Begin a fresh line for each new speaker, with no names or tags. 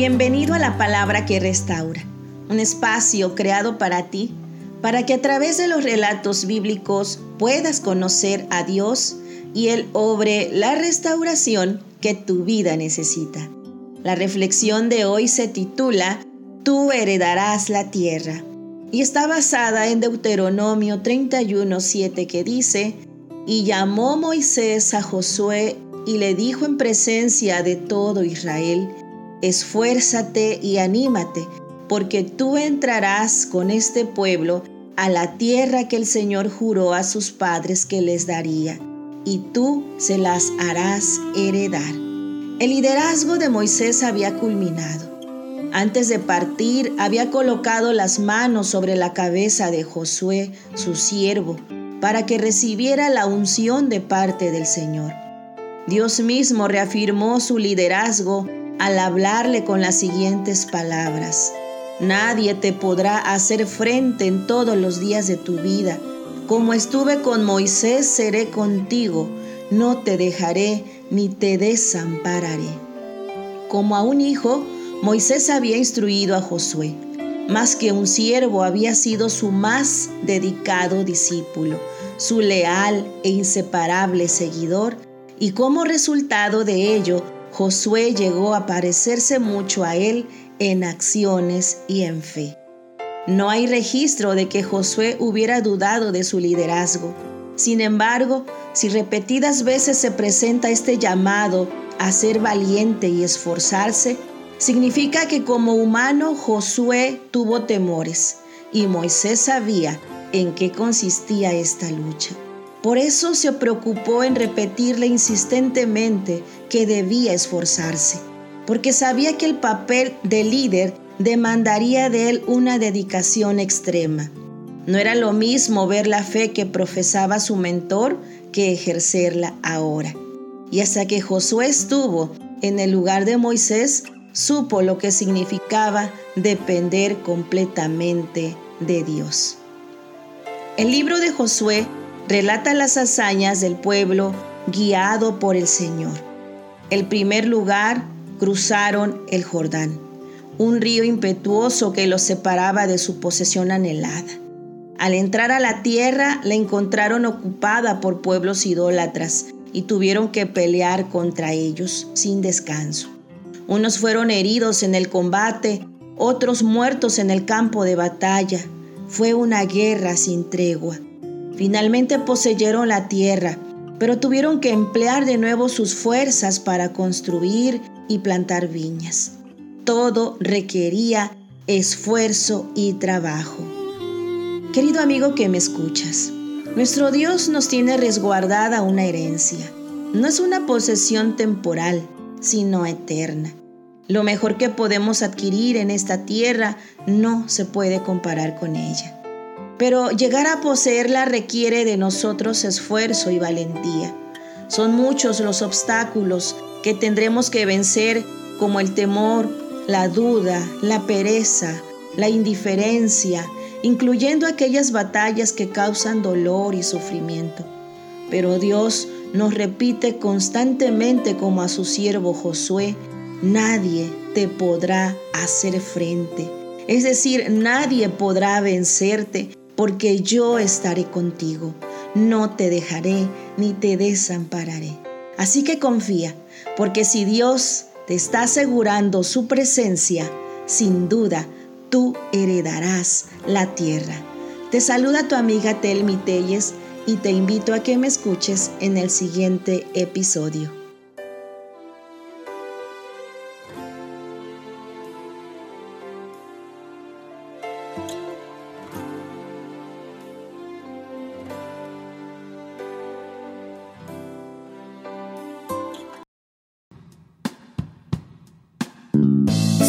Bienvenido a la palabra que restaura, un espacio creado para ti, para que a través de los relatos bíblicos puedas conocer a Dios y Él obre la restauración que tu vida necesita. La reflexión de hoy se titula Tú heredarás la tierra y está basada en Deuteronomio 31:7 que dice, y llamó Moisés a Josué y le dijo en presencia de todo Israel, esfuérzate y anímate, porque tú entrarás con este pueblo a la tierra que el Señor juró a sus padres que les daría, y tú se las harás heredar. El liderazgo de Moisés había culminado. Antes de partir, había colocado las manos sobre la cabeza de Josué, su siervo, para que recibiera la unción de parte del Señor. Dios mismo reafirmó su liderazgo al hablarle con las siguientes palabras. Nadie te podrá hacer frente en todos los días de tu vida. Como estuve con Moisés, seré contigo. No te dejaré ni te desampararé. Como a un hijo, Moisés había instruido a Josué. Más que un siervo, había sido su más dedicado discípulo, su leal e inseparable seguidor, y como resultado de ello, Josué llegó a parecerse mucho a él en acciones y en fe. No hay registro de que Josué hubiera dudado de su liderazgo. Sin embargo, si repetidas veces se presenta este llamado a ser valiente y esforzarse, significa que como humano Josué tuvo temores y Moisés sabía en qué consistía esta lucha. Por eso se preocupó en repetirle insistentemente que debía esforzarse, porque sabía que el papel de líder demandaría de él una dedicación extrema. No era lo mismo ver la fe que profesaba su mentor que ejercerla ahora. Y hasta que Josué estuvo en el lugar de Moisés, supo lo que significaba depender completamente de Dios. El libro de Josué relata las hazañas del pueblo guiado por el Señor. El primer lugar cruzaron el Jordán, un río impetuoso que los separaba de su posesión anhelada. Al entrar a la tierra la encontraron ocupada por pueblos idólatras y tuvieron que pelear contra ellos sin descanso. Unos fueron heridos en el combate, otros muertos en el campo de batalla. Fue una guerra sin tregua. Finalmente poseyeron la tierra, pero tuvieron que emplear de nuevo sus fuerzas para construir y plantar viñas. Todo requería esfuerzo y trabajo. Querido amigo que me escuchas, nuestro Dios nos tiene resguardada una herencia. No es una posesión temporal, sino eterna. Lo mejor que podemos adquirir en esta tierra no se puede comparar con ella. Pero llegar a poseerla requiere de nosotros esfuerzo y valentía. Son muchos los obstáculos que tendremos que vencer como el temor, la duda, la pereza, la indiferencia, incluyendo aquellas batallas que causan dolor y sufrimiento. Pero Dios nos repite constantemente como a su siervo Josué, nadie te podrá hacer frente. Es decir, nadie podrá vencerte porque yo estaré contigo. No te dejaré ni te desampararé. Así que confía, porque si Dios te está asegurando su presencia, sin duda tú heredarás la tierra. Te saluda tu amiga Telmi Telles y te invito a que me escuches en el siguiente episodio.